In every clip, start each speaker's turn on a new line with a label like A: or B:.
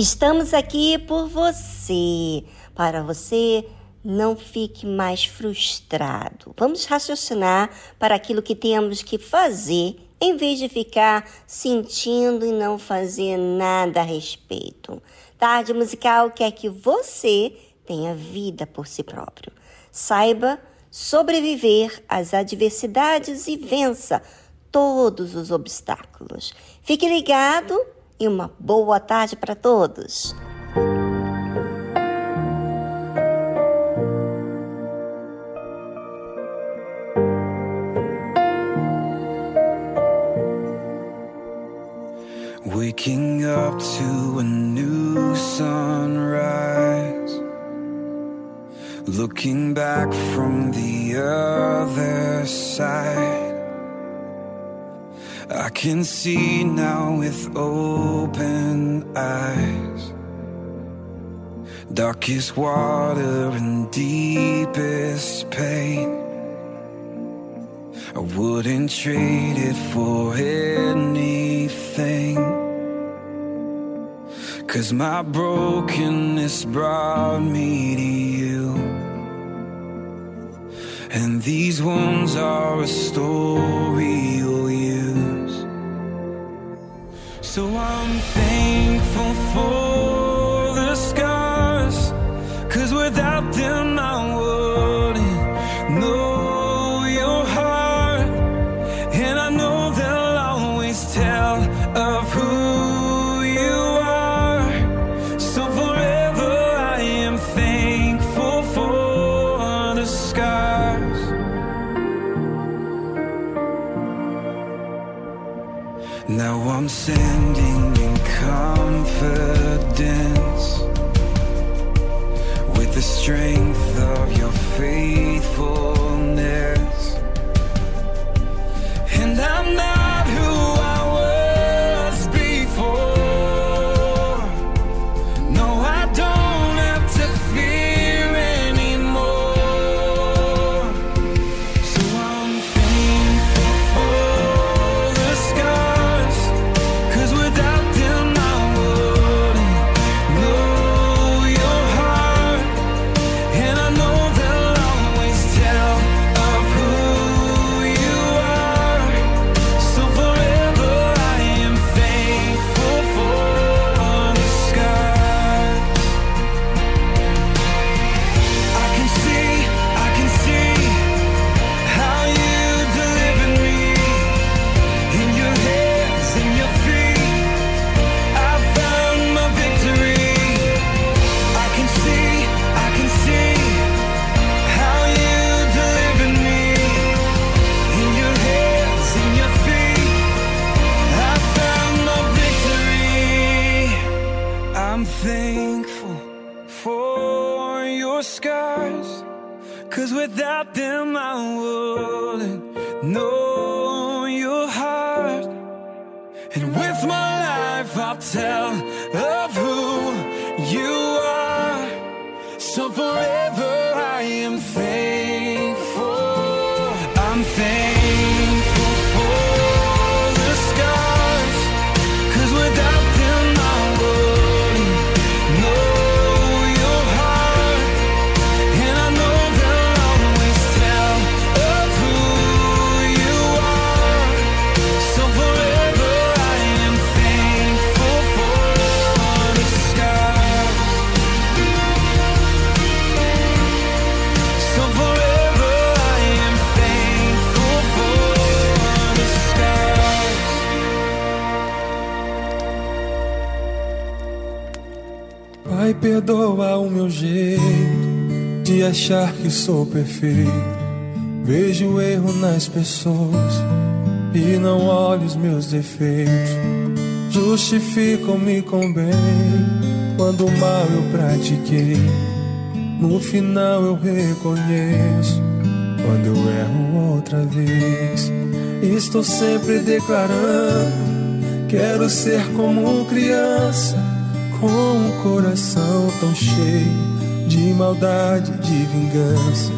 A: Estamos aqui por você, para você não fique mais frustrado. Vamos raciocinar para aquilo que temos que fazer, em vez de ficar sentindo e não fazer nada a respeito. Tarde Musical quer que você tenha vida por si próprio. Saiba sobreviver às adversidades e vença todos os obstáculos. Fique ligado e uma boa tarde para todos.
B: Waking up to a new sunrise. Looking back from the other side. I can see now with open eyes. Darkest water and deepest pain. I wouldn't trade it for anything. Cause my brokenness brought me to you. And these wounds are a story you'll use. So I'm thankful for
C: something. Perdoa o meu jeito de achar que sou perfeito. Vejo o erro nas pessoas e não olho os meus defeitos. Justificam-me com bem quando o mal eu pratiquei. No final eu reconheço quando eu erro outra vez. Estou sempre declarando Quero ser como criança, com um coração tão cheio de maldade, de vingança.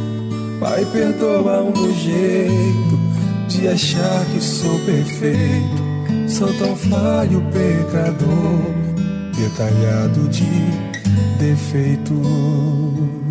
C: Pai, perdoa o meu jeito de achar que sou perfeito. Sou tão falho, pecador, detalhado de defeito.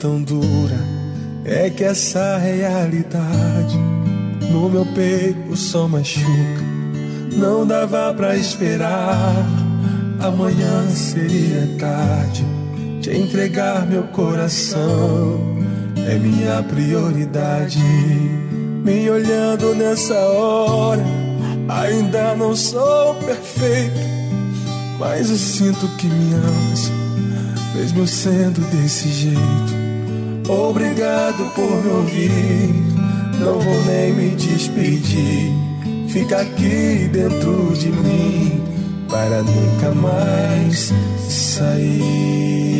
C: Tão dura. É que essa realidade no meu peito só machuca. Não dava pra esperar. Amanhã seria tarde de entregar meu coração. É minha prioridade. Me olhando nessa hora, ainda não sou perfeito. Mas eu sinto que me amas, mesmo sendo desse jeito. Obrigado por me ouvir, não vou nem me despedir. Fica aqui dentro de mim, para nunca mais sair.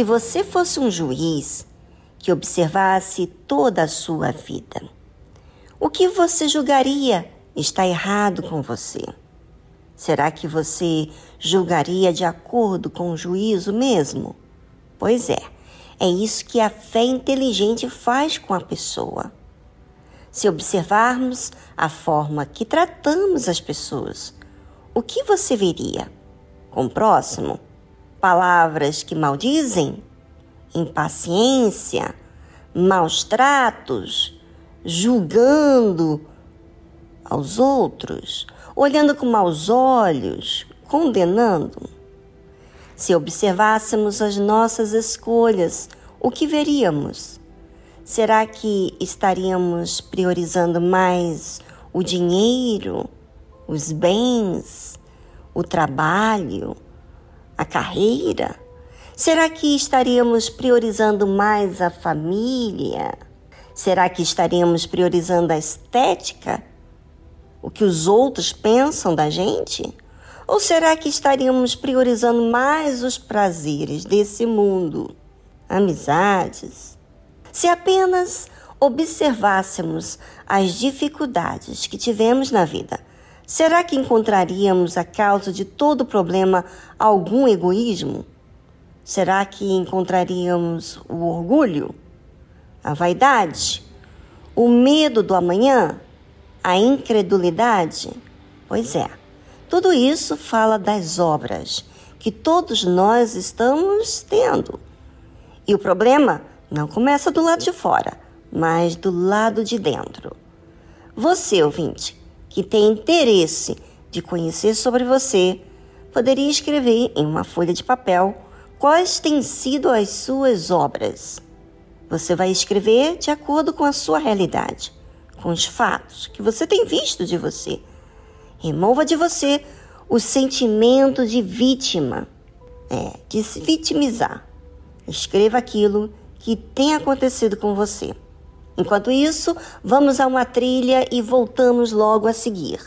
A: Se você fosse um juiz que observasse toda a sua vida, o que você julgaria está errado com você? Será que você julgaria de acordo com o juízo mesmo? Pois é, é isso que a fé inteligente faz com a pessoa. Se observarmos a forma que tratamos as pessoas, o que você veria? Com o próximo? Palavras que maldizem? Impaciência? Maus tratos? Julgando aos outros? Olhando com maus olhos? Condenando? Se observássemos as nossas escolhas, o que veríamos? Será que estaríamos priorizando mais o dinheiro, os bens, o trabalho, a carreira? Será que estaríamos priorizando mais a família? Será que estaríamos priorizando a estética? O que os outros pensam da gente? Ou será que estaríamos priorizando mais os prazeres desse mundo? Amizades, se apenas observássemos as dificuldades que tivemos na vida, será que encontraríamos a causa de todo problema algum egoísmo? Será que encontraríamos o orgulho, a vaidade, o medo do amanhã, a incredulidade? Pois é, tudo isso fala das obras que todos nós estamos tendo. E o problema não começa do lado de fora, mas do lado de dentro. Você, ouvinte, que tem interesse de conhecer sobre você, poderia escrever em uma folha de papel quais têm sido as suas obras. Você vai escrever de acordo com a sua realidade, com os fatos que você tem visto de você. Remova de você o sentimento de vítima, é, de se vitimizar. Escreva aquilo que tem acontecido com você. Enquanto isso, vamos a uma trilha e voltamos logo a seguir.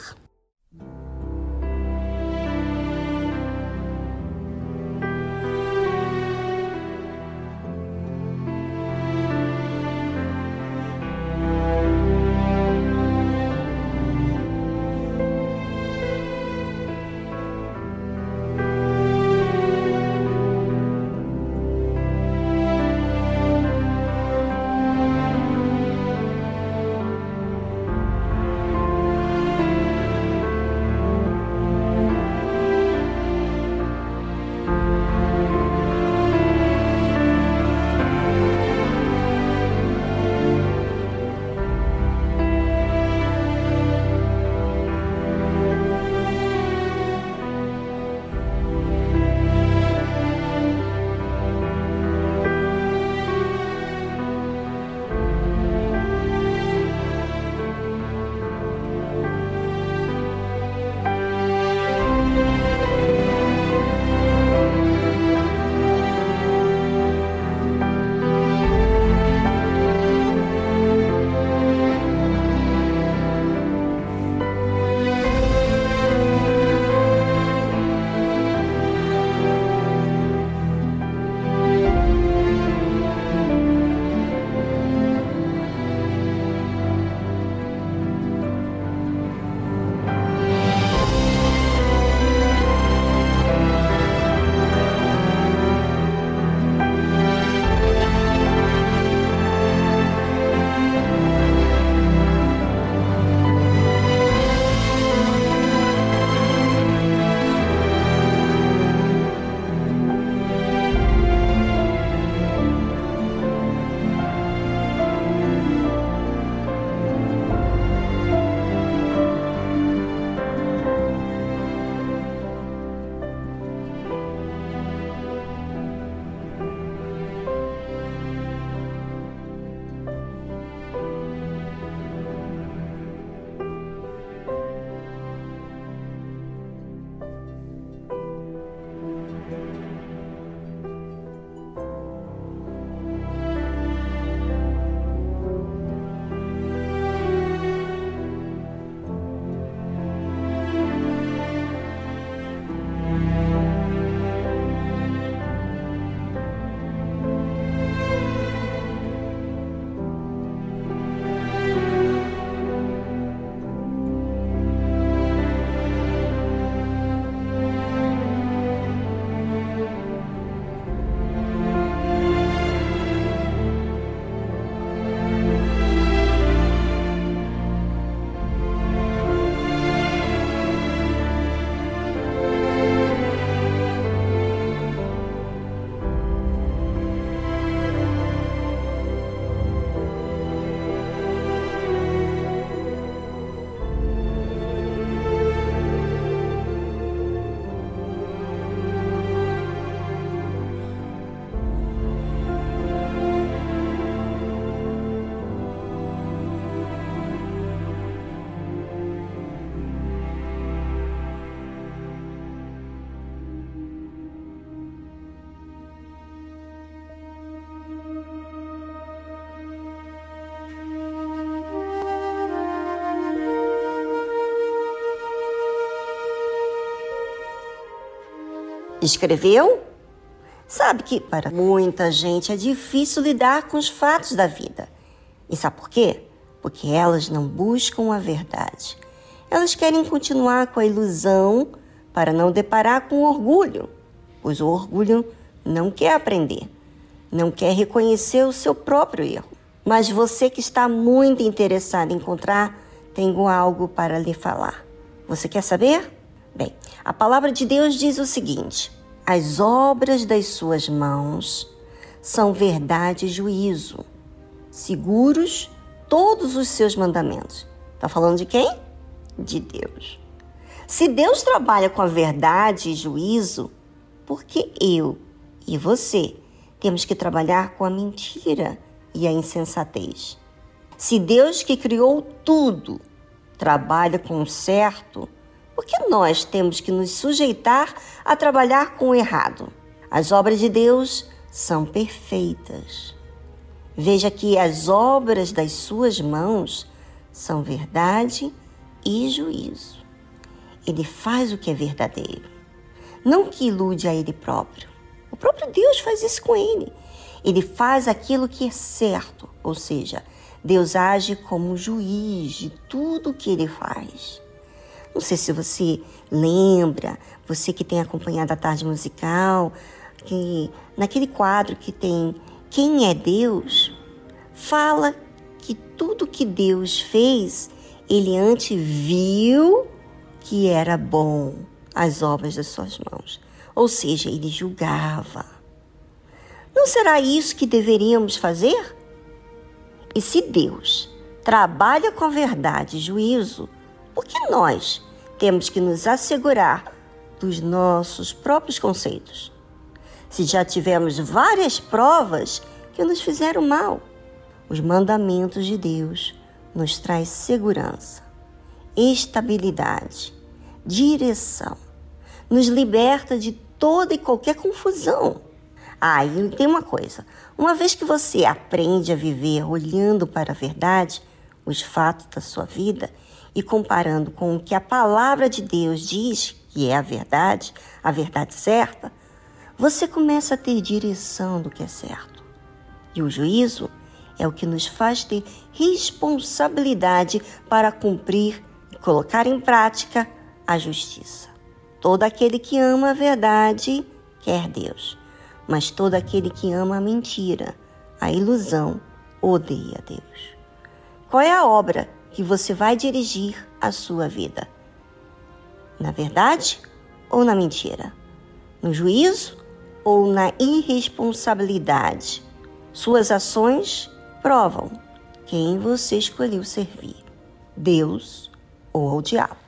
A: Escreveu? Sabe que para muita gente é difícil lidar com os fatos da vida. E sabe por quê? Porque elas não buscam a verdade. Elas querem continuar com a ilusão para não deparar com orgulho, pois o orgulho não quer aprender, não quer reconhecer o seu próprio erro. Mas você que está muito interessado em encontrar, tenho algo para lhe falar. Você quer saber? Bem, a palavra de Deus diz o seguinte: as obras das suas mãos são verdade e juízo, seguros todos os seus mandamentos. Está falando de quem? De Deus. Se Deus trabalha com a verdade e juízo, por que eu e você temos que trabalhar com a mentira e a insensatez? Se Deus que criou tudo trabalha com o certo, por que nós temos que nos sujeitar a trabalhar com o errado? As obras de Deus são perfeitas. Veja que as obras das suas mãos são verdade e juízo. Ele faz o que é verdadeiro, não que ilude a ele próprio. O próprio Deus faz isso com ele. Ele faz aquilo que é certo, ou seja, Deus age como juiz de tudo o que ele faz. Não sei se você lembra, você que tem acompanhado a tarde musical, que naquele quadro que tem Quem é Deus, fala que tudo que Deus fez, ele antes viu que era bom as obras das suas mãos. Ou seja, ele julgava. Não será isso que deveríamos fazer? E se Deus trabalha com verdade e juízo, por que nós temos que nos assegurar dos nossos próprios conceitos? Se já tivemos várias provas que nos fizeram mal, os mandamentos de Deus nos traz segurança, estabilidade, direção, nos liberta de toda e qualquer confusão. Ah, e tem uma coisa: uma vez que você aprende a viver olhando para a verdade, os fatos da sua vida, e comparando com o que a palavra de Deus diz que é a verdade, a verdade certa, você começa a ter direção do que é certo. E o juízo é o que nos faz ter responsabilidade para cumprir e colocar em prática a justiça. Todo aquele que ama a verdade quer Deus, mas todo aquele que ama a mentira, a ilusão, odeia Deus. Qual é a obra que você vai dirigir a sua vida? Na verdade ou na mentira? No juízo ou na irresponsabilidade? Suas ações provam quem você escolheu servir: Deus ou ao diabo.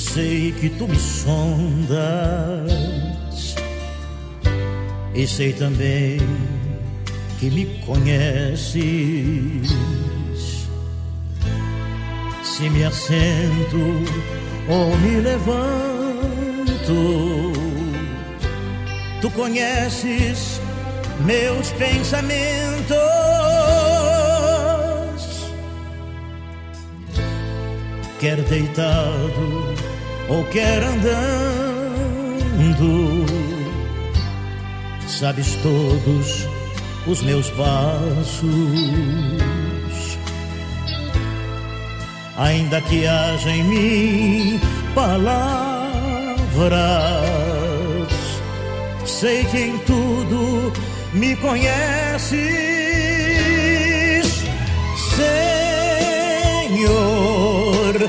D: Sei que tu me sondas e sei também que me conheces. Se me assento ou me levanto, tu conheces meus pensamentos. Quer deitado ou quer andando, sabes todos os meus passos. Ainda que haja em mim palavras, sei que em tudo me conheces, Senhor.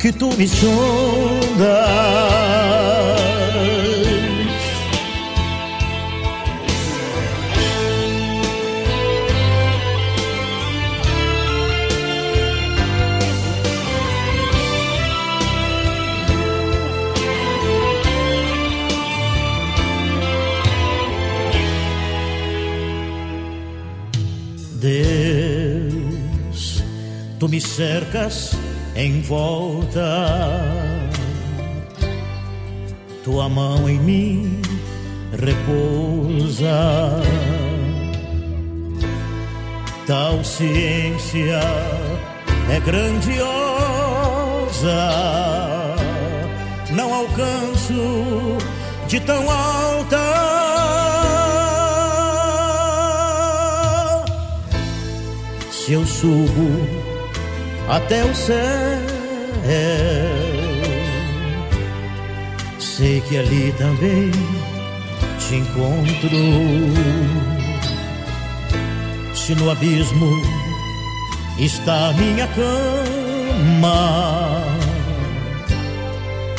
D: que tu me sondas. tu me cercas em volta, tua mão em mim repousa. Tal ciência é grandiosa, não alcanço de tão alta. Se eu subo até o céu. Sei que ali também te encontro. Se no abismo está minha cama,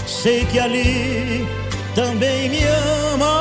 D: sei que ali também me ama.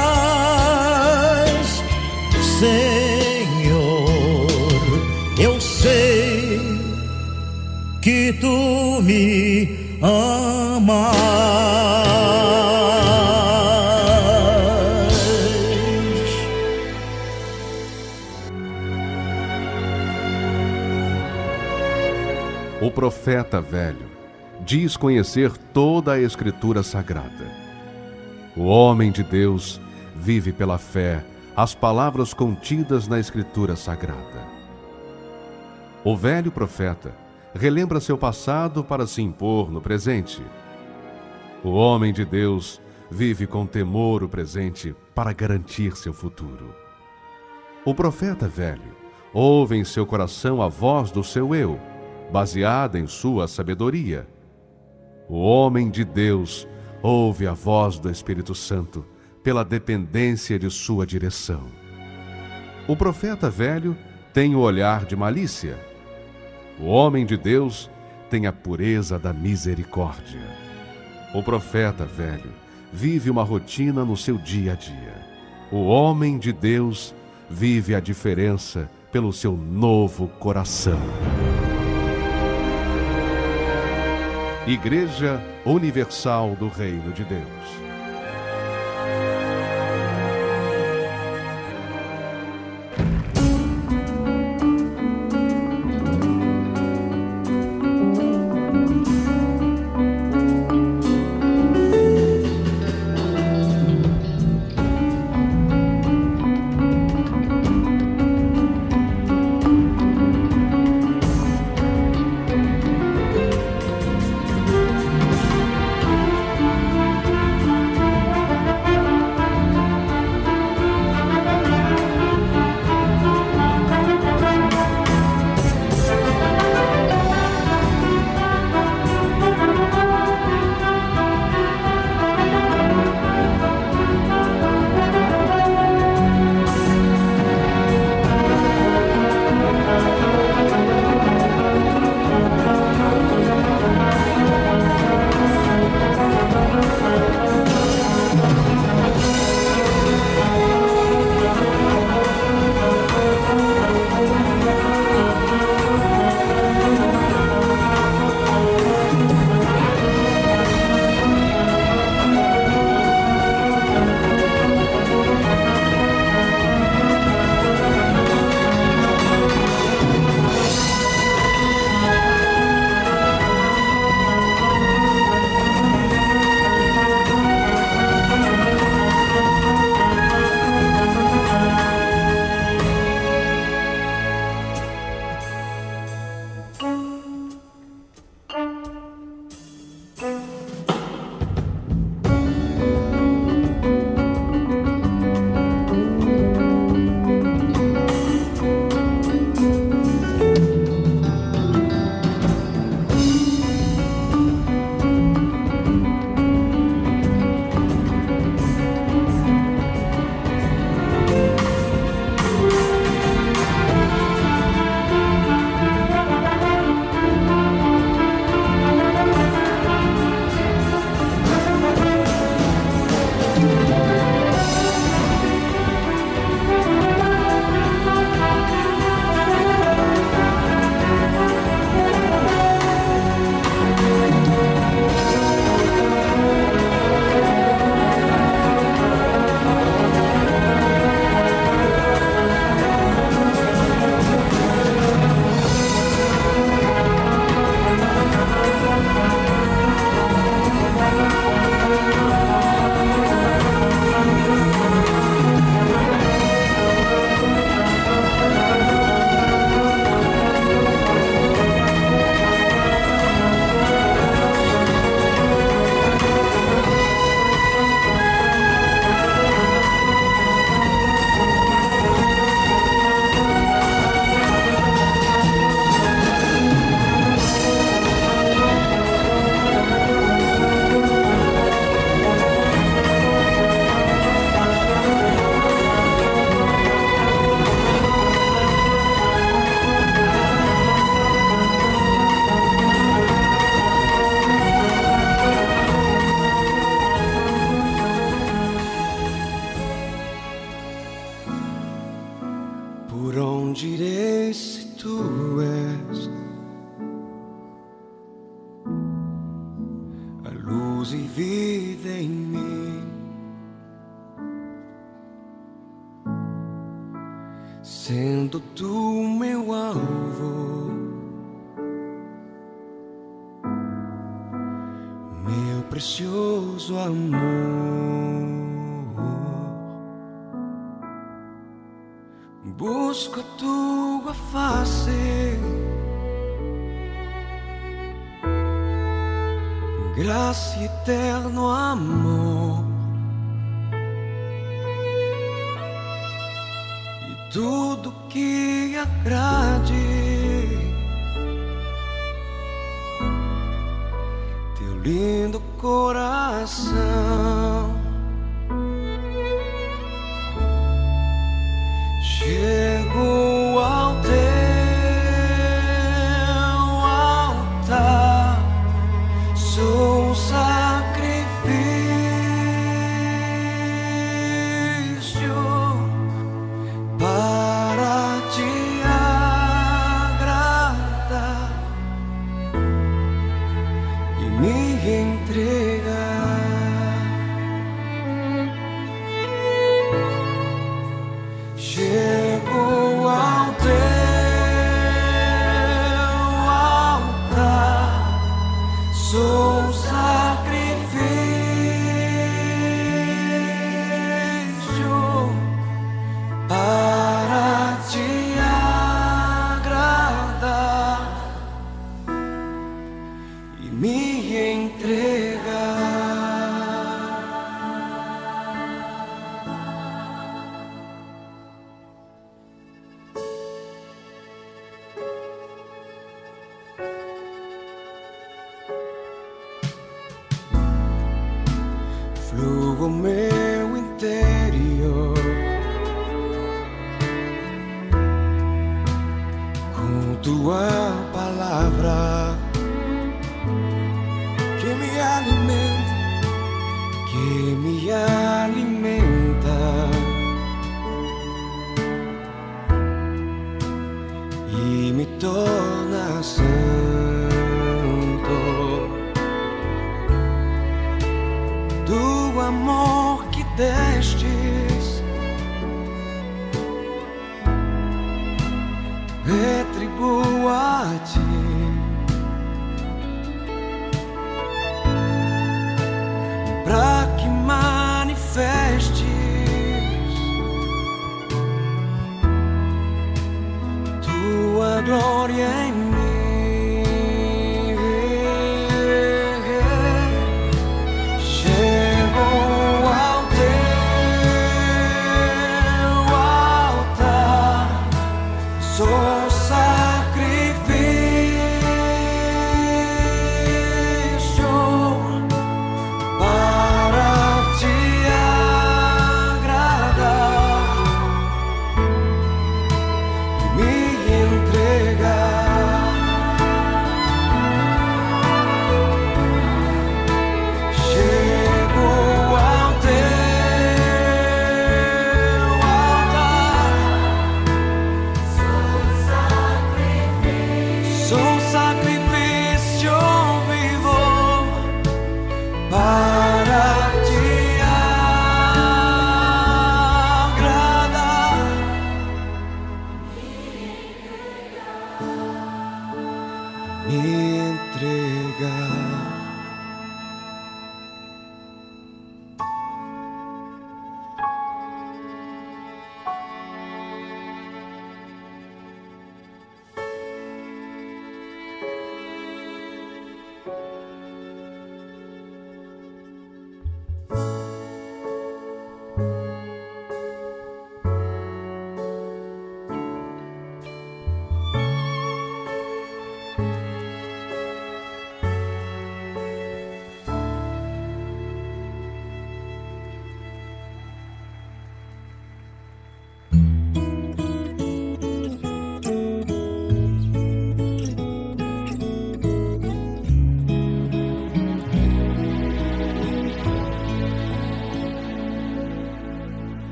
D: Senhor. Eu sei que tu me amas.
E: O profeta velho diz conhecer toda a Escritura Sagrada o homem de Deus vive pela fé as palavras contidas na Escritura Sagrada. O velho profeta relembra seu passado para se impor no presente. O homem de Deus vive com temor o presente para garantir seu futuro. O profeta velho ouve em seu coração a voz do seu eu, baseada em sua sabedoria. O homem de Deus ouve a voz do Espírito Santo pela dependência de sua direção. O profeta velho tem o olhar de malícia. O homem de Deus
B: tem a pureza da misericórdia. O profeta velho vive uma rotina no seu dia a dia. O homem de Deus vive a diferença pelo seu novo coração. Igreja Universal do Reino de Deus.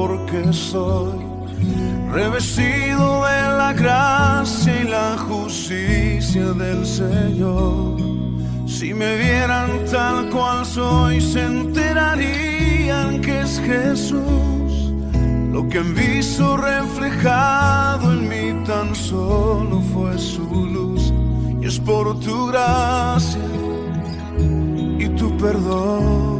F: porque soy revestido de la gracia y la justicia del Señor. Si me vieran tal cual soy, se enterarían que es Jesús lo que han visto reflejado en mí tan solo fue su luz. Y es por tu gracia y tu perdón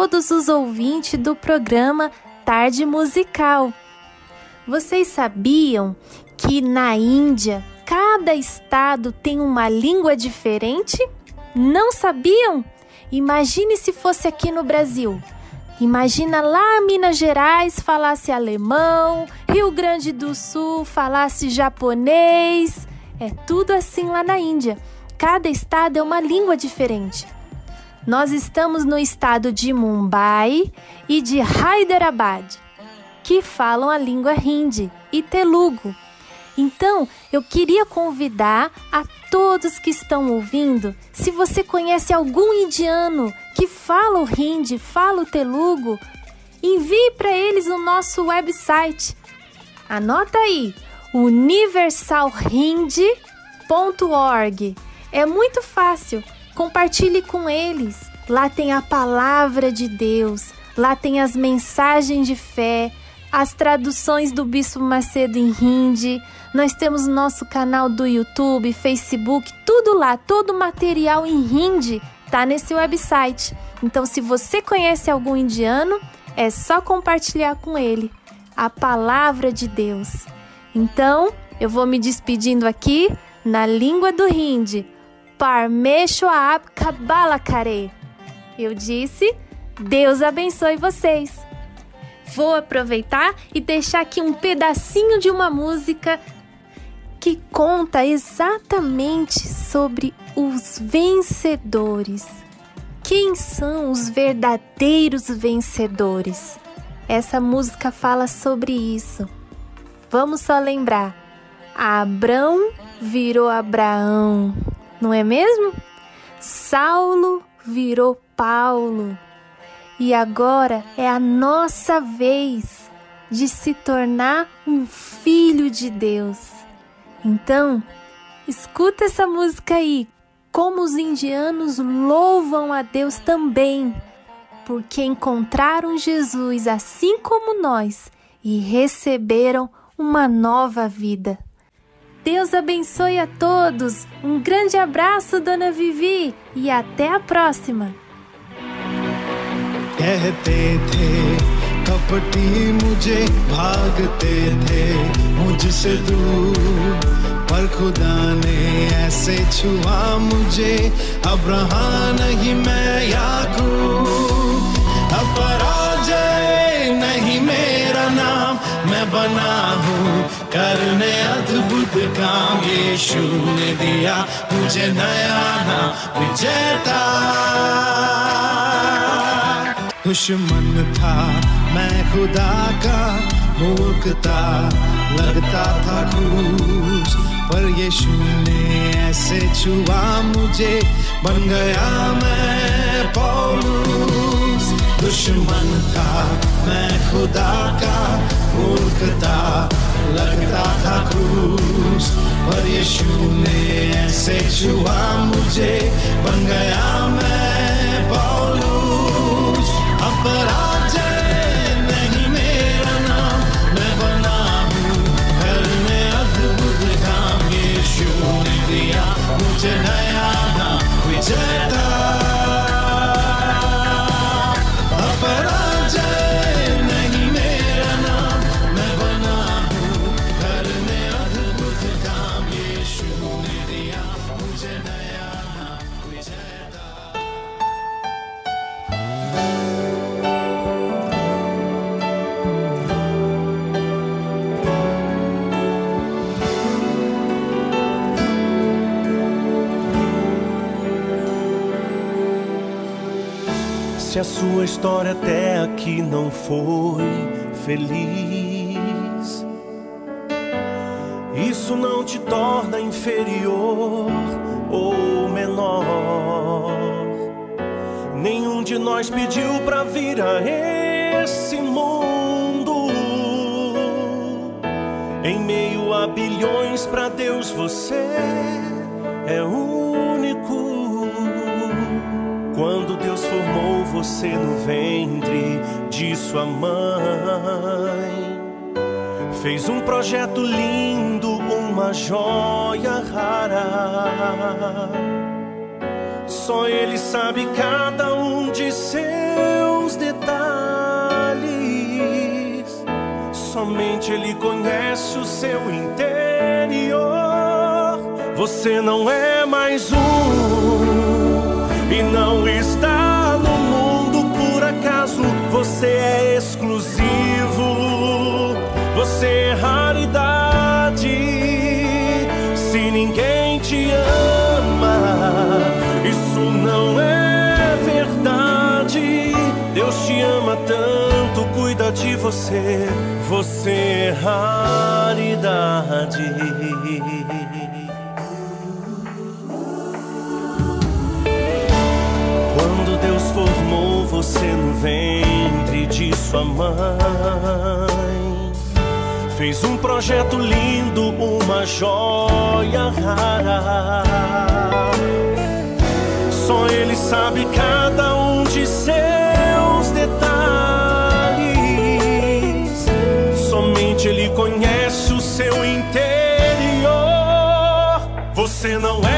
G: Todos os ouvintes do programa Tarde Musical. Vocês sabiam que na Índia cada estado tem uma língua diferente? Não sabiam? Imagine se fosse aqui no Brasil. Imagina lá Minas Gerais falasse alemão, Rio Grande do Sul falasse japonês. É tudo assim lá na Índia. Cada estado é uma língua diferente. Nós estamos no estado de Mumbai e de Hyderabad, que falam a língua hindi e telugu. Então, eu queria convidar a todos que estão ouvindo, se você conhece algum indiano que fala o hindi, fala o telugu, envie para eles o nosso website. Anota aí, universalhindi.org. É muito fácil. Compartilhe com eles. Lá tem a palavra de Deus, lá tem as mensagens de fé, as traduções do Bispo Macedo em Hindi. Nós temos nosso canal do YouTube, Facebook, tudo lá, todo material em Hindi tá nesse website. Então, se você conhece algum indiano, é só compartilhar com ele a palavra de Deus. Então, eu vou me despedindo aqui na língua do Hindi. Parmeshwar Kabbalakare. Eu disse, Deus abençoe vocês. Vou aproveitar e deixar aqui um pedacinho de uma música que conta exatamente sobre os vencedores. Quem são os verdadeiros vencedores? Essa música fala sobre isso. Vamos só lembrar. Abrão virou Abraão, não é mesmo? Saulo virou Paulo. E agora é a nossa vez de se tornar um filho de Deus. Então, escuta essa música aí, como os indianos louvam a Deus também, porque encontraram Jesus assim como nós e receberam uma nova vida. Deus abençoe a todos. Um grande abraço, Dona Vivi, e até a próxima.
H: कहते थे कपटी मुझे भागते थे मुझसे दूर पर खुदा ने ऐसे छुआ मुझे अब रहा नहीं मैं याकूब अब पराजय नहीं मेरा नाम मैं बना हूँ करने अद्भुत काम यीशु ने दिया। मुझे नया नाम विजेता। दुश्मन था, मैं खुदा का मूर्खता। लगता था क्रूस, पर यीशु ने ऐसे छुआ मुझे। बन गया मैं पौलुस। दुश्मन था, मैं खुदा का मूर्खता। लगता था क्रूस पर यीशु ने ऐसे छुआ मुझे। बन गया मैं पौलूस अपराजय
I: a sua história até aqui não foi feliz, isso não te torna inferior ou menor. Nenhum de nós pediu pra vir a esse mundo. Em meio a bilhões, pra Deus você é único. Quando Deus formou você no ventre de sua mãe, fez um projeto lindo, uma joia rara. Só Ele sabe cada um de seus detalhes. Somente Ele conhece o seu interior. Você não é mais um e não está no mundo por acaso. Você é exclusivo, você é raridade. Se ninguém te ama, isso não é verdade. Deus te ama tanto, cuida de você. Você é raridade. Ventre de sua mãe, fez um projeto lindo, uma joia rara. Só Ele sabe cada um de seus detalhes. Somente Ele conhece o seu interior. Você não é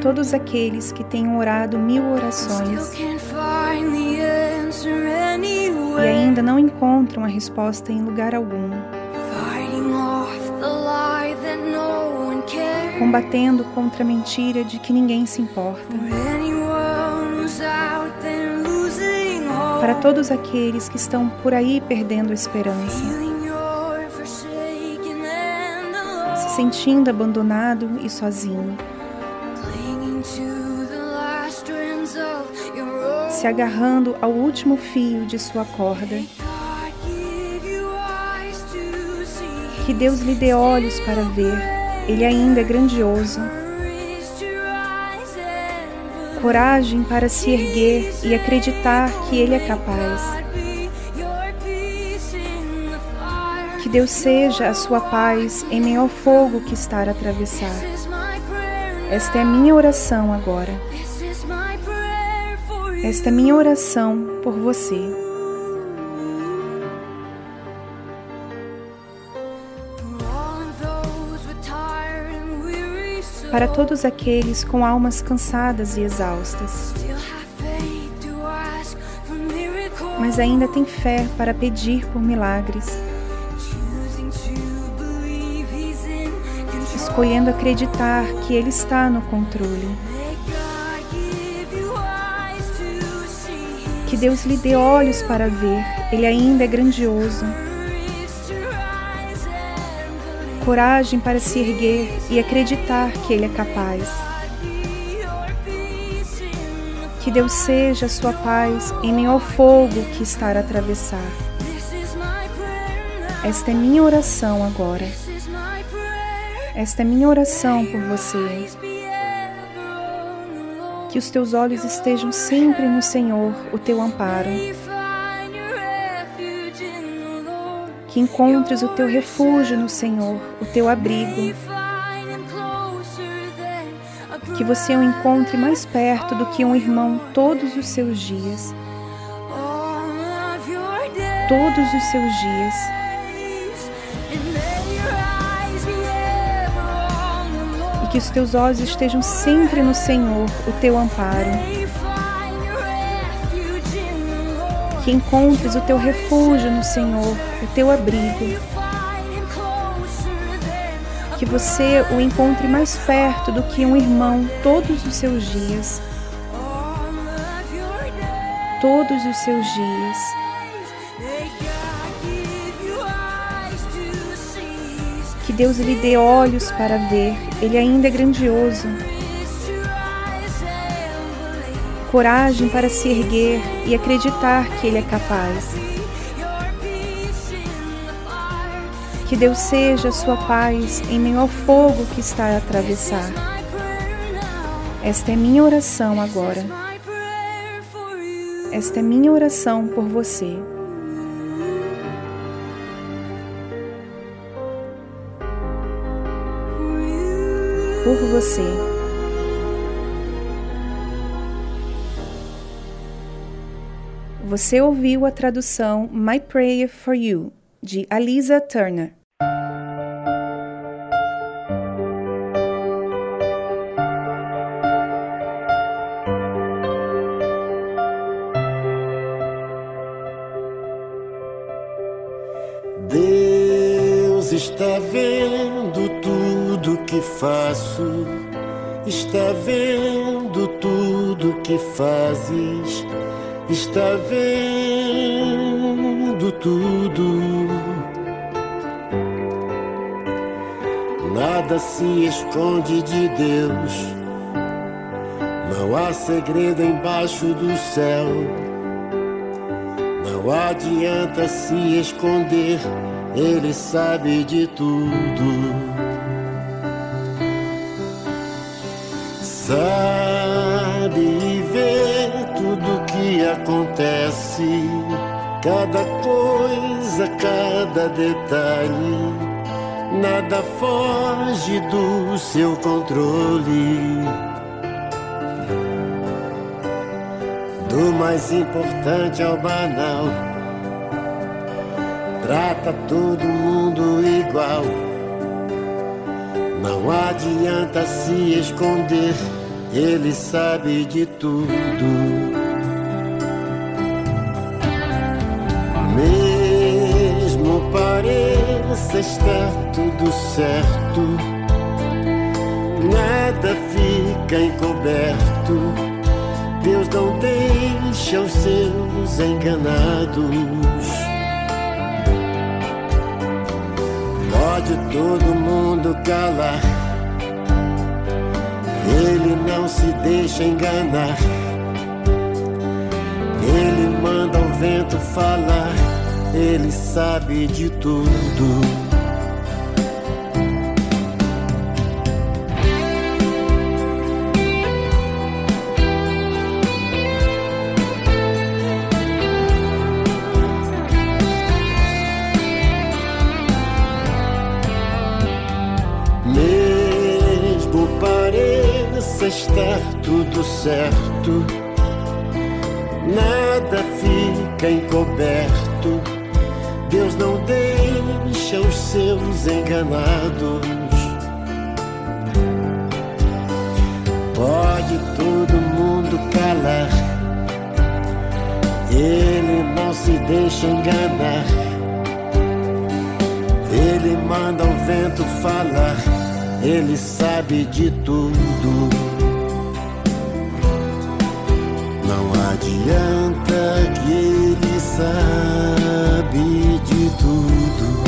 J: Todos aqueles que tenham orado mil orações e ainda não encontram a resposta em lugar algum, combatendo contra a mentira de que ninguém se importa. Para todos aqueles que estão por aí perdendo a esperança, sentindo abandonado e sozinho, se agarrando ao último fio de sua corda. Que Deus lhe dê olhos para ver, Ele ainda é grandioso. Coragem para se erguer e acreditar que Ele é capaz. Que Deus seja a sua paz em meio ao fogo que está a atravessar. Esta é minha oração agora. Esta é minha oração por você. Para todos aqueles com almas cansadas e exaustas, mas ainda tem fé para pedir por milagres, escolhendo acreditar que Ele está no controle. Que Deus lhe dê olhos para ver, Ele ainda é grandioso. Coragem para se erguer e acreditar que Ele é capaz. Que Deus seja a sua paz em meio ao fogo que está a atravessar. Esta é minha oração agora. Esta é minha oração por você. Que os teus olhos estejam sempre no Senhor, o teu amparo. Que encontres o teu refúgio no Senhor, o teu abrigo. Que você o encontre mais perto do que um irmão todos os seus dias. Todos os seus dias. Que os teus olhos estejam sempre no Senhor, o teu amparo. Que encontres o teu refúgio no Senhor, o teu abrigo. Que você o encontre mais perto do que um irmão todos os seus dias. Todos os seus dias. Deus lhe dê olhos para ver, Ele ainda é grandioso. Coragem para se erguer e acreditar que Ele é capaz. Que Deus seja a sua paz em meio ao fogo que está a atravessar. Esta é minha oração agora. Esta é minha oração por você. Você. Você ouviu a tradução My Prayer for You, de Alisa Turner.
K: Está vendo tudo. Nada se esconde de Deus, não há segredo embaixo do céu. Não adianta se esconder, ele sabe de tudo. Sabe que acontece, cada coisa, cada detalhe. Nada foge do seu controle. Do mais importante ao banal. Trata todo mundo igual. Não adianta se esconder, ele sabe de tudo. Pareça estar tudo certo, nada fica encoberto. Deus não deixa os seus enganados. Pode todo mundo calar, ele não se deixa enganar. Ele manda o vento falar, ele sabe de tudo. Estar tudo certo, nada fica encoberto. Seus enganados. Pode todo mundo calar, ele não se deixa enganar. Ele manda o vento falar, ele sabe de tudo. Não adianta sabe de tudo.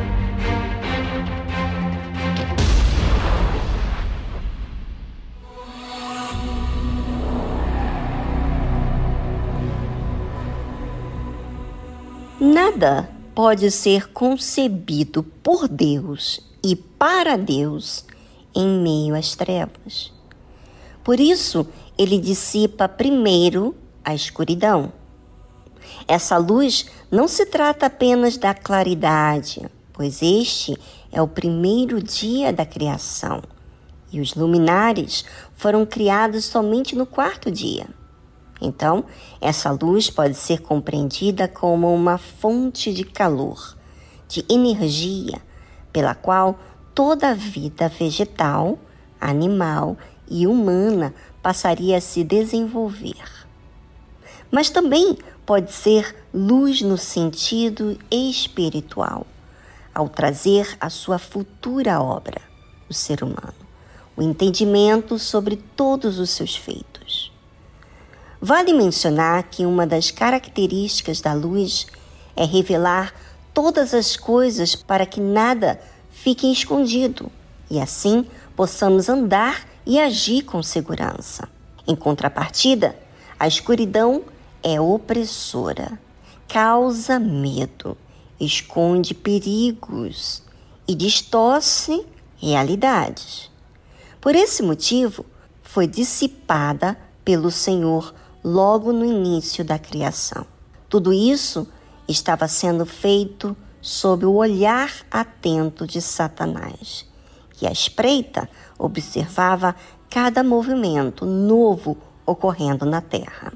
A: Nada pode ser concebido por Deus e para Deus em meio às trevas. Por isso, ele dissipa primeiro a escuridão. Essa luz não se trata apenas da claridade, pois este é o primeiro dia da criação e os luminares foram criados somente no quarto dia. Então, essa luz pode ser compreendida como uma fonte de calor, de energia, pela qual toda a vida vegetal, animal e humana passaria a se desenvolver. Mas também pode ser luz no sentido espiritual, ao trazer a sua futura obra, o ser humano, o entendimento sobre todos os seus feitos. Vale mencionar que uma das características da luz é revelar todas as coisas para que nada fique escondido e assim possamos andar e agir com segurança. Em contrapartida, a escuridão é opressora, causa medo, esconde perigos e distorce realidades. Por esse motivo, foi dissipada pelo Senhor logo no início da criação. Tudo isso estava sendo feito sob o olhar atento de Satanás, que à espreita observava cada movimento novo ocorrendo na terra.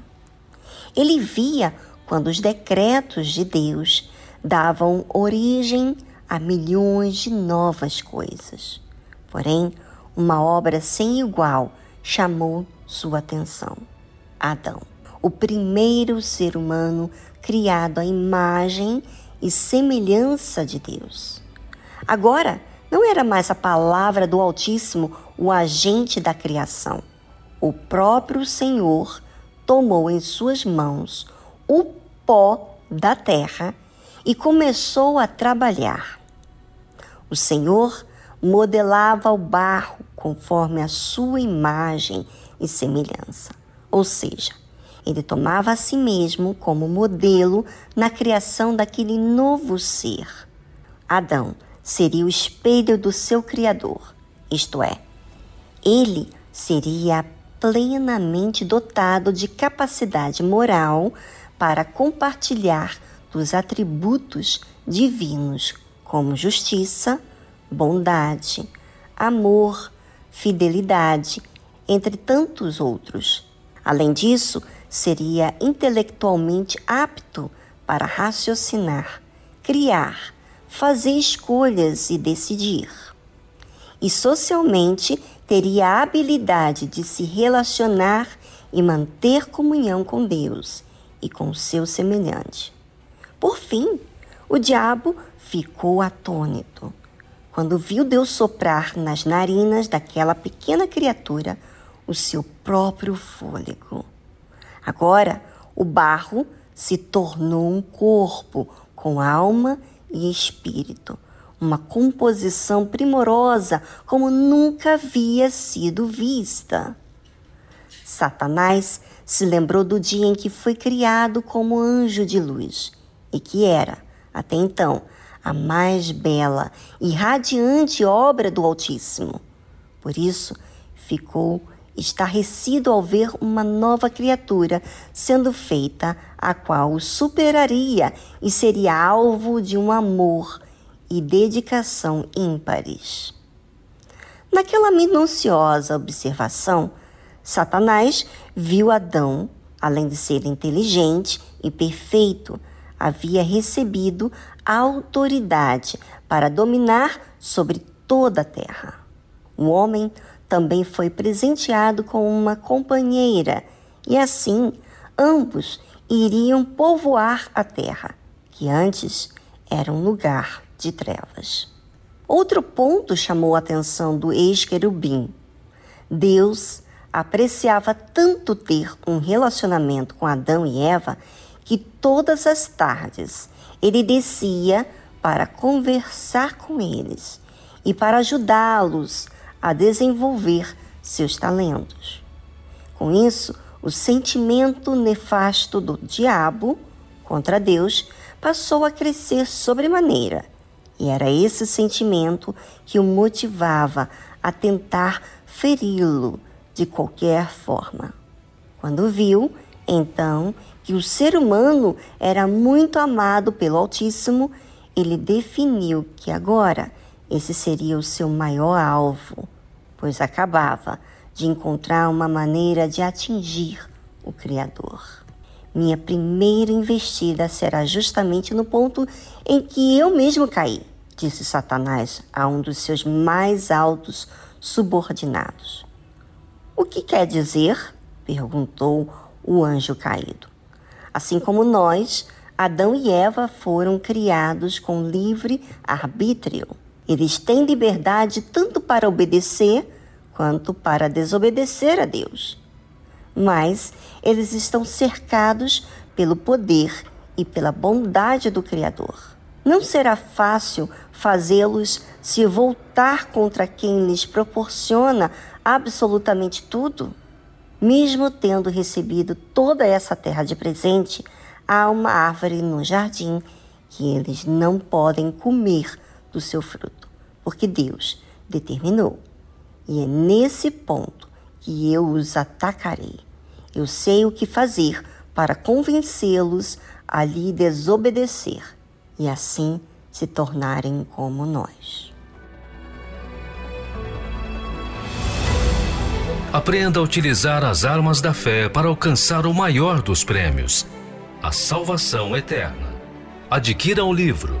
A: Ele via quando os decretos de Deus davam origem a milhões de novas coisas. Porém, uma obra sem igual chamou sua atenção. Adão, o primeiro ser humano criado à imagem e semelhança de Deus. Agora, não era mais a palavra do Altíssimo o agente da criação. O próprio Senhor tomou em suas mãos o pó da terra e começou a trabalhar. O Senhor modelava o barro conforme a sua imagem e semelhança. Ou seja, ele tomava a si mesmo como modelo na criação daquele novo ser. Adão seria o espelho do seu Criador, isto é, ele seria plenamente dotado de capacidade moral para compartilhar dos atributos divinos, como justiça, bondade, amor, fidelidade, entre tantos outros. Além disso, seria intelectualmente apto para raciocinar, criar, fazer escolhas e decidir. E socialmente teria a habilidade de se relacionar e manter comunhão com Deus e com seu semelhante. Por fim, o diabo ficou atônito quando viu Deus soprar nas narinas daquela pequena criatura o seu próprio fôlego. Agora, o barro se tornou um corpo com alma e espírito, uma composição primorosa como nunca havia sido vista. Satanás se lembrou do dia em que foi criado como anjo de luz e que era até então, a mais bela e radiante obra do Altíssimo. Por isso, ficou estarrecido ao ver uma nova criatura sendo feita, a qual o superaria e seria alvo de um amor e dedicação ímpares. Naquela minuciosa observação, Satanás viu Adão, além de ser inteligente e perfeito, havia recebido autoridade para dominar sobre toda a terra. O homem também foi presenteado com uma companheira, e assim ambos iriam povoar a terra, que antes era um lugar de trevas. Outro ponto chamou a atenção do ex-querubim. Deus apreciava tanto ter um relacionamento com Adão e Eva que todas as tardes ele descia para conversar com eles e para ajudá-los a desenvolver seus talentos. Com isso, o sentimento nefasto do diabo contra Deus passou a crescer sobremaneira, e era esse sentimento que o motivava a tentar feri-lo de qualquer forma. Quando viu, então, que o ser humano era muito amado pelo Altíssimo, ele definiu que agora esse seria o seu maior alvo, pois acabava de encontrar uma maneira de atingir o Criador. Minha primeira investida será justamente no ponto em que eu mesmo caí, disse Satanás a um dos seus mais altos subordinados. O que quer dizer? perguntou o anjo caído. Assim como nós, Adão e Eva foram criados com livre arbítrio. Eles têm liberdade tanto para obedecer quanto para desobedecer a Deus. Mas eles estão cercados pelo poder e pela bondade do Criador. Não será fácil fazê-los se voltar contra quem lhes proporciona absolutamente tudo? Mesmo tendo recebido toda essa terra de presente, há uma árvore no jardim que eles não podem comer do seu fruto, porque Deus determinou. E é nesse ponto que eu os atacarei. Eu sei o que fazer para convencê-los a lhe desobedecer e assim se tornarem como nós.
L: Aprenda a utilizar as armas da fé para alcançar o maior dos prêmios, a salvação eterna. Adquira o livro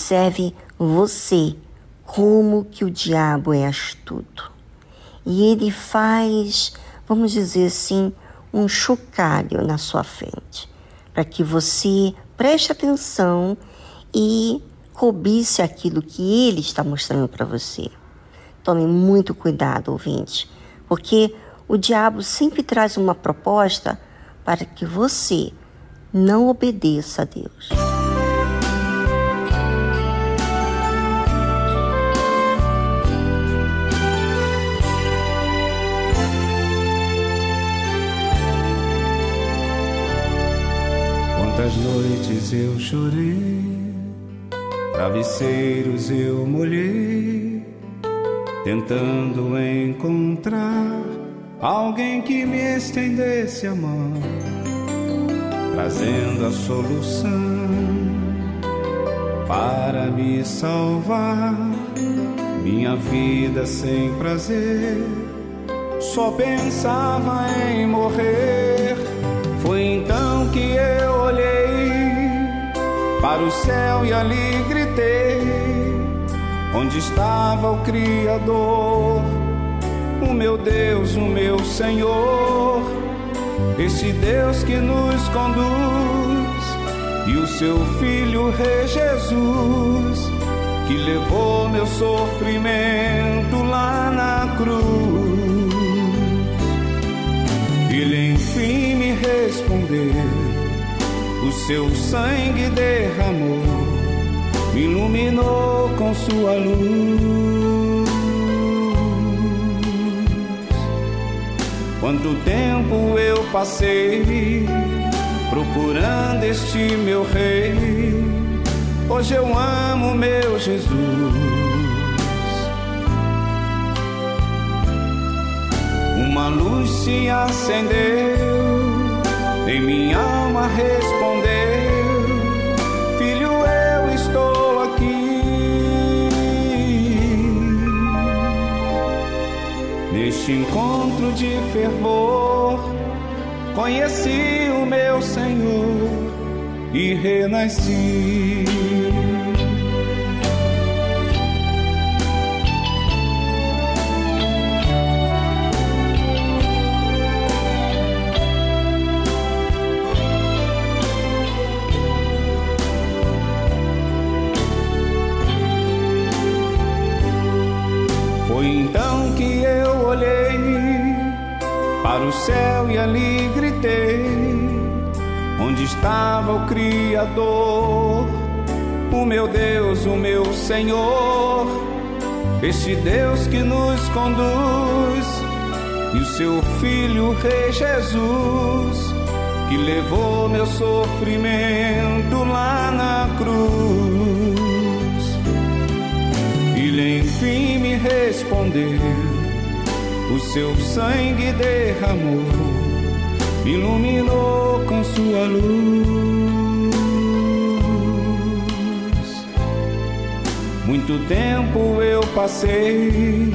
A: Observe você, como que o diabo é astuto. E ele faz, vamos dizer assim, um chocalho na sua frente, para que você preste atenção e cobice aquilo que ele está mostrando para você. Tome muito cuidado, ouvinte, porque o diabo sempre traz uma proposta para que você não obedeça a Deus.
M: Quantas noites eu chorei, travesseiros eu molhei, tentando encontrar alguém que me estendesse a mão, trazendo a solução para me salvar. Minha vida sem prazer, só pensava em morrer. Foi então que eu olhei para o céu e ali gritei: Onde estava o Criador? O meu Deus, o meu Senhor, esse Deus que nos conduz, e o seu Filho Rei Jesus, que levou meu sofrimento lá na cruz. Ele enfim me respondeu, o seu sangue derramou, me iluminou com sua luz. Quanto tempo eu passei procurando este meu rei. Hoje eu amo meu Jesus. Luz se acendeu, em minha alma respondeu: Filho, eu estou aqui. Neste encontro de fervor, conheci o meu Senhor e renasci. Céu e ali gritei: Onde estava o Criador? O meu Deus, o meu Senhor, este Deus que nos conduz, e o seu Filho, Rei Jesus, que levou meu sofrimento lá na cruz. Ele enfim me respondeu, o seu sangue derramou, iluminou com sua luz. Muito tempo eu passei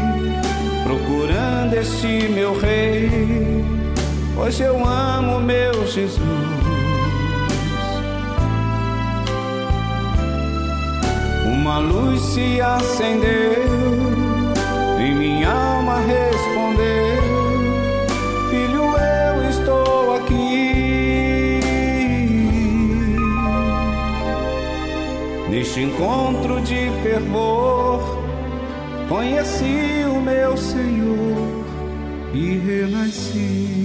M: procurando este meu rei. Hoje eu amo meu Jesus. Uma luz se acendeu, respondeu: Filho, eu estou aqui. Neste encontro de fervor, conheci o meu Senhor e renasci.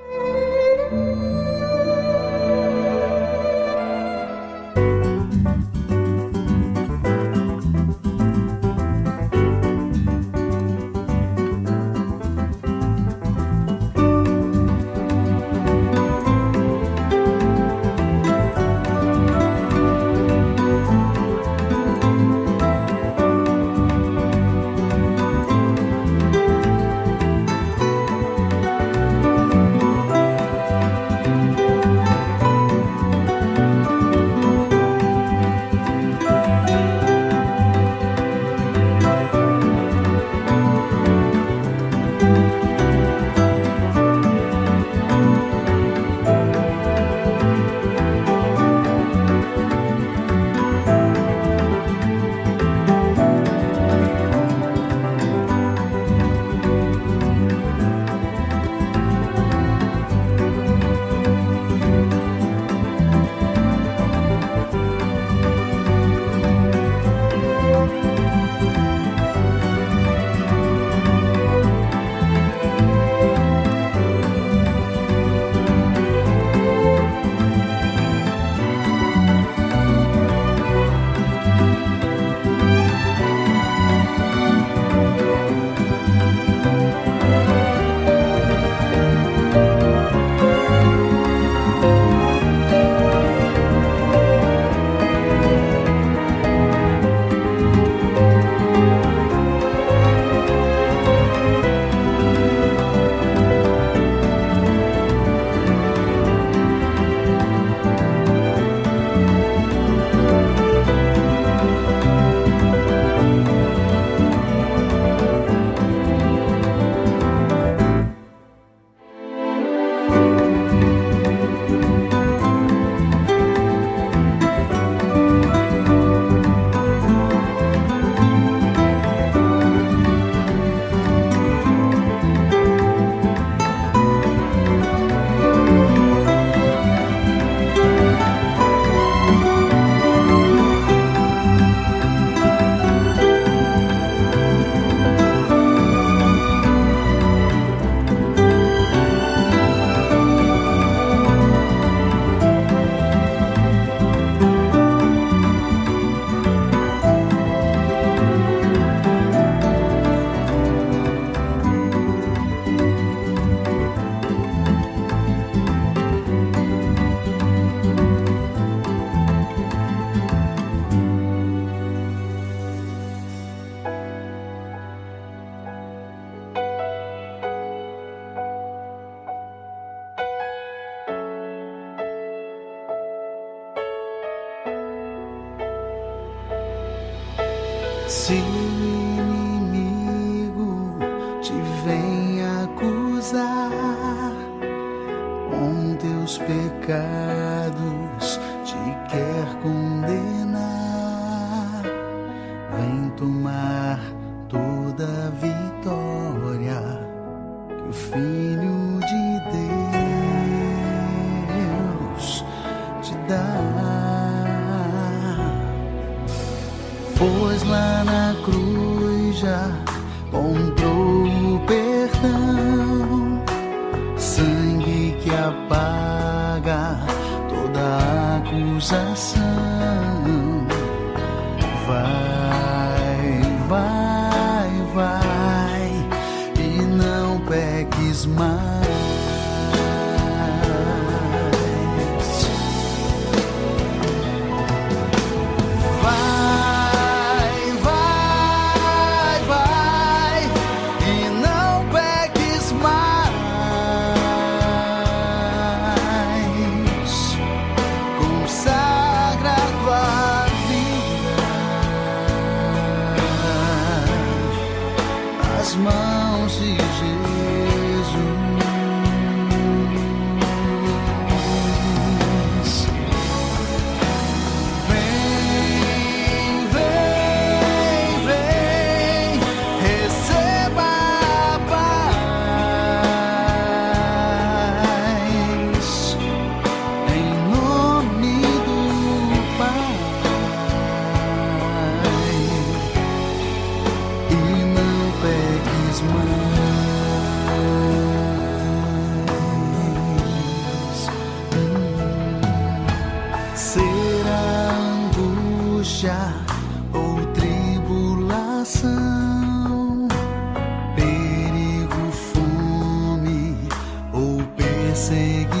N: seguir.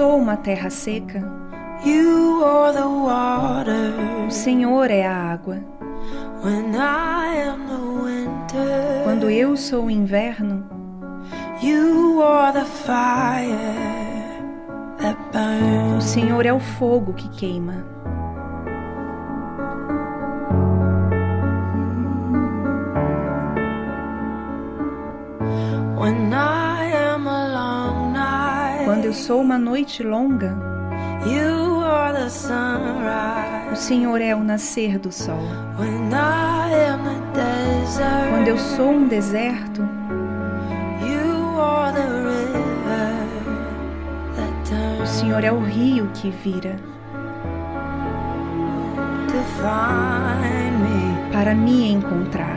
J: Sou uma terra seca, o Senhor é a água. Quando eu sou o inverno, o. Senhor é o fogo que queima. Eu sou uma noite longa, o. Senhor é o nascer do sol. Quando eu sou um deserto, o Senhor é o rio que vira para me encontrar.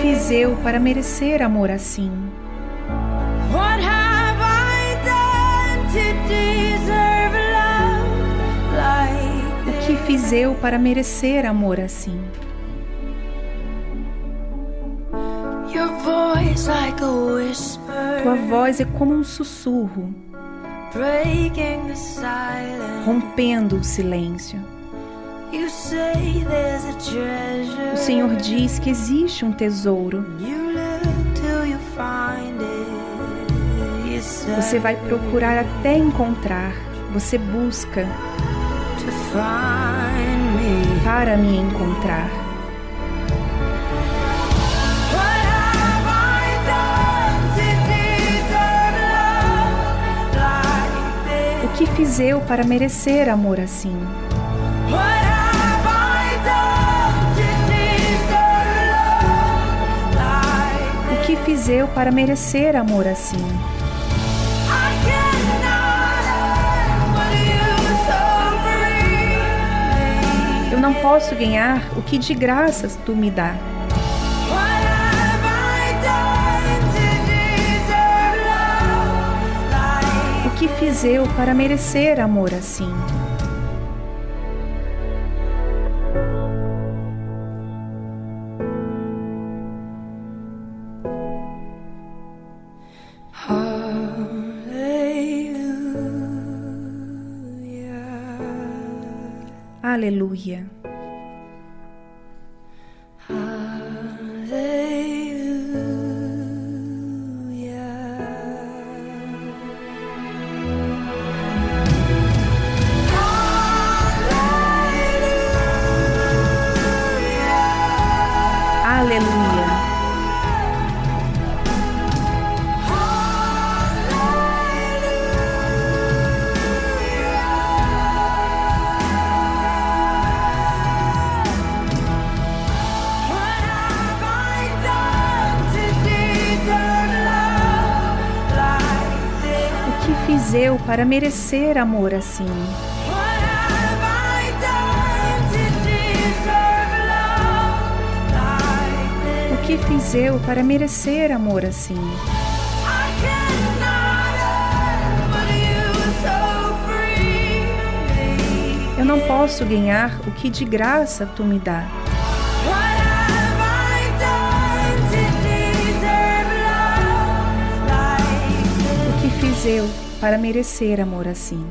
J: Fiz eu para merecer amor assim? O que fiz eu para merecer amor assim? Tua voz é como um sussurro, rompendo o silêncio. O Senhor diz que existe um tesouro. Você vai procurar até encontrar. Você busca para me encontrar. O que fiz eu para merecer amor assim? Fiz eu para merecer amor assim? Eu não posso ganhar o que de graças tu me dá. O que fiz eu para merecer amor assim? Aleluia. Para merecer amor assim? O que fiz eu para merecer amor assim? Eu não posso ganhar o que de graça tu me dá. O que fiz eu para merecer amor assim?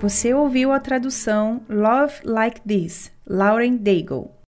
J: Você ouviu a tradução Love Like This, Lauren Daigle.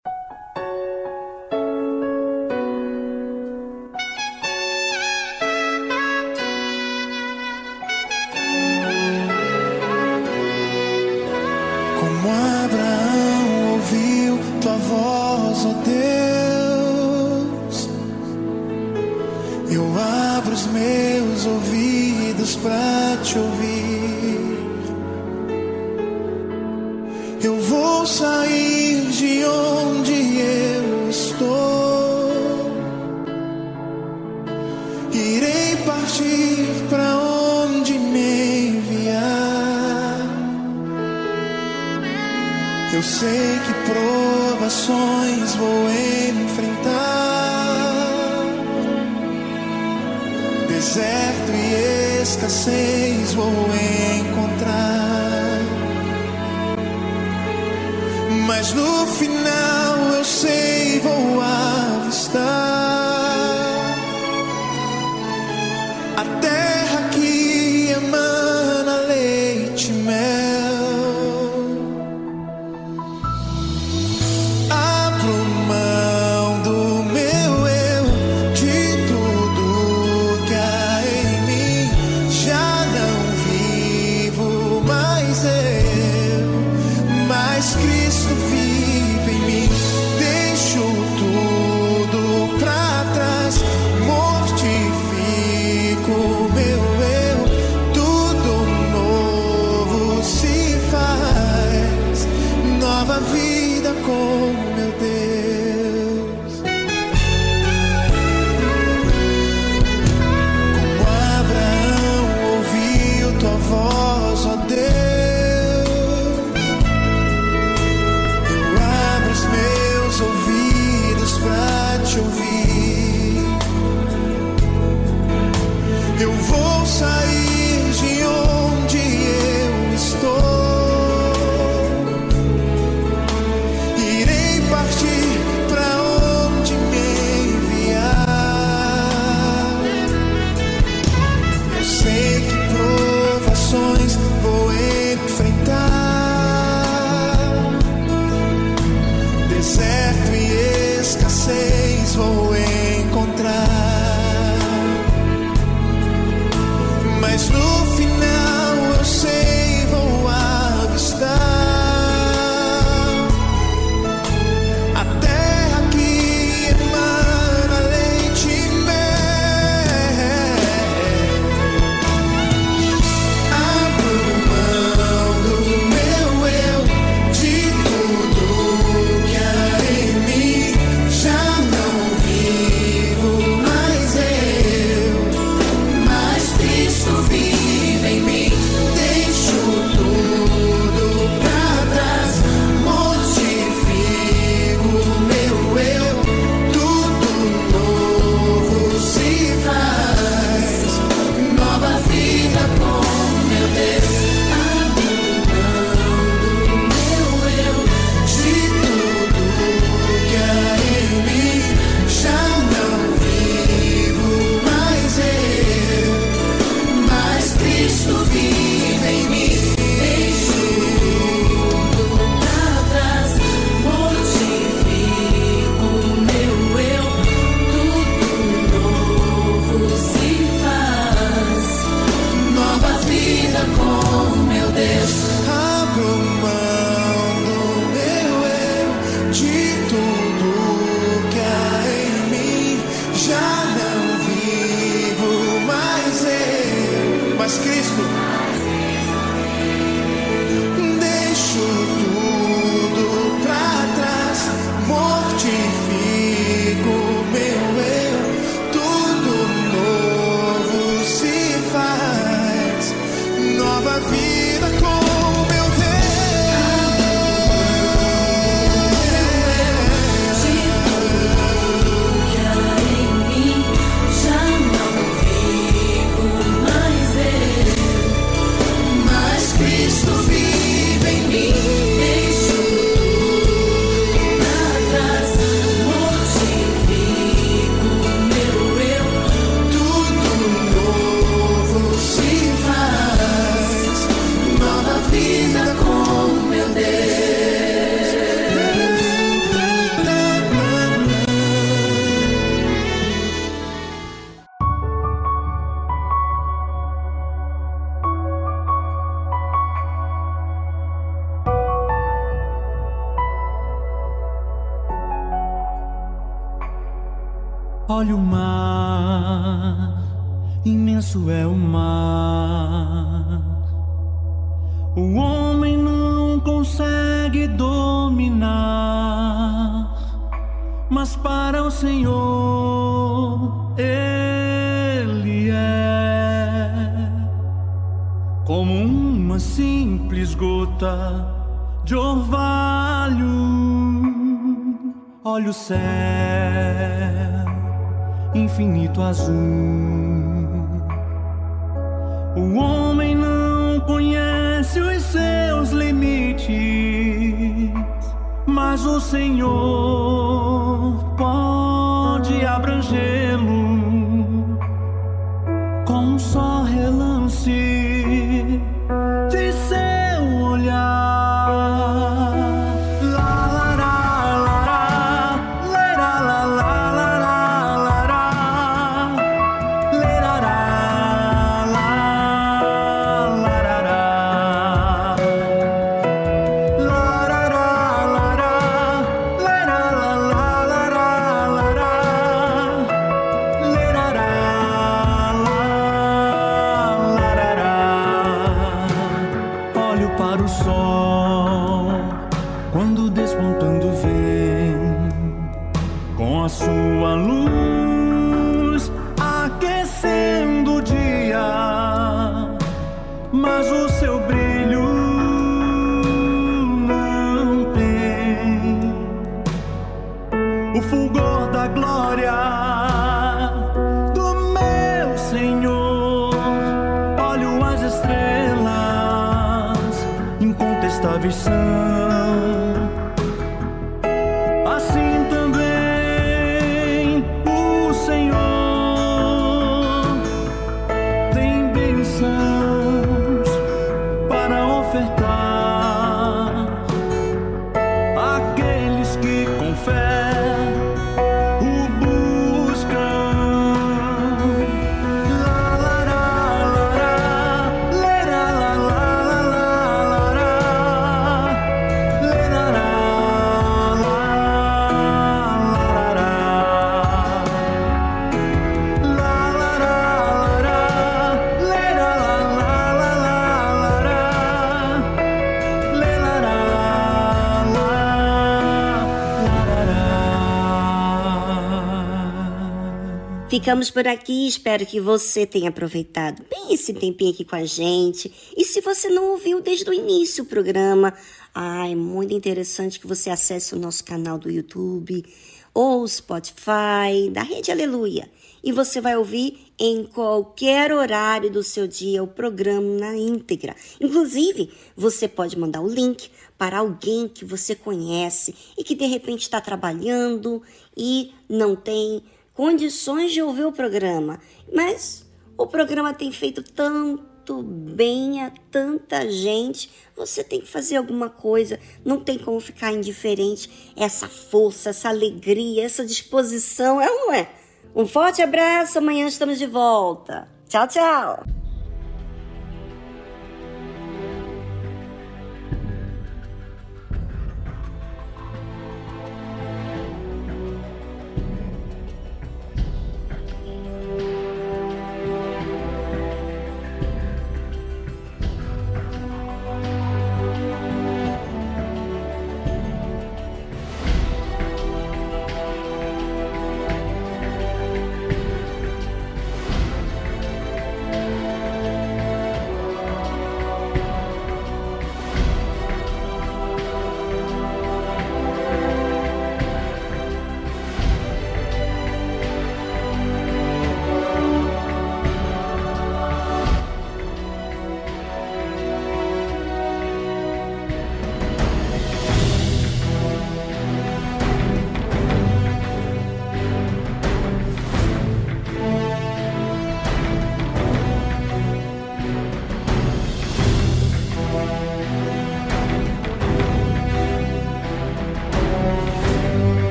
F: Olha o mar, imenso é o mar. O homem não consegue dominar, mas para o Senhor ele é como uma simples gota de orvalho. Olha o céu infinito azul. O homem não conhece os seus limites, mas o Senhor pode abranger.
A: Ficamos por aqui, espero que você tenha aproveitado bem esse tempinho aqui com a gente. E se você não ouviu desde o início o programa, ah, é muito interessante que você acesse o nosso canal do YouTube ou Spotify da Rede Aleluia. E você vai ouvir em qualquer horário do seu dia o programa na íntegra. Inclusive, você pode mandar o link para alguém que você conhece e que de repente está trabalhando e não tem condições de ouvir o programa. Mas o programa tem feito tanto bem a tanta gente. Você tem que fazer alguma coisa. Não tem como ficar indiferente. Essa força, essa alegria, essa disposição, é ou não é? Um forte abraço. Amanhã estamos de volta. Tchau, tchau.